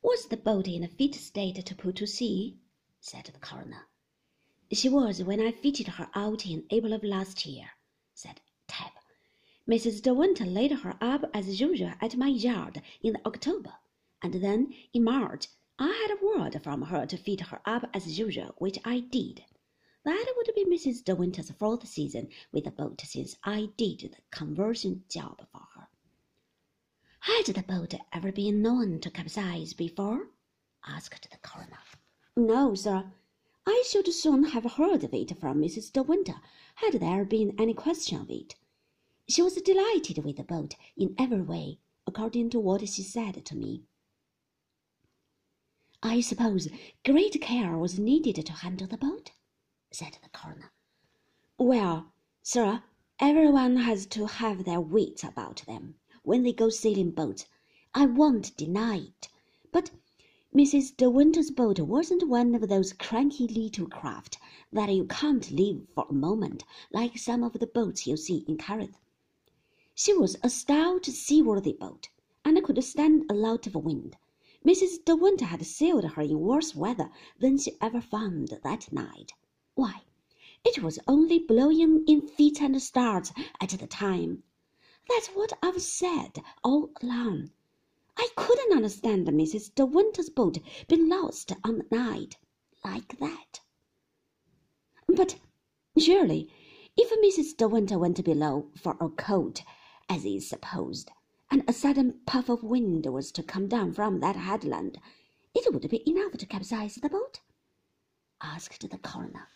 Was the boat in a fit state to put to sea? said the coroner. She was when I fitted her out in April of last year, said Tabb. Mrs. De Winter laid her up as usual at my yard in October, and then in March I had a word from her to fit her up as usual, which I did. That would be Mrs. De Winter's fourth season with the boat since I did the conversion job for her. Had the boat ever been known to capsize before? asked the coroner. No, sir. I should soon have heard of it from Mrs. De Winter had there been any question of it. She was delighted with the boat in every way, according to what she said to me. I suppose great care was needed to handle the boat, said the coroner. Well, sir, everyone has to have their wits about them when they go sailing boats. I won't deny it. But Mrs. De Winter's boat wasn't one of those cranky little craft that you can't leave for a moment, like some of the boats you see in Kerrith. She was a stout, seaworthy boat, and could stand a lot of wind. Mrs. De Winter had sailed her in worse weather than she ever found that night. Why, it was only blowing in feet and starts at the time. That's what I've said all along. I couldn't understand Mrs. De Winter's boat being lost on the night like that. But surely, if Mrs. De Winter went below for a coat as is supposed, and a sudden puff of wind was to come down from that headland, it would be enough to capsize the boat? asked the coroner.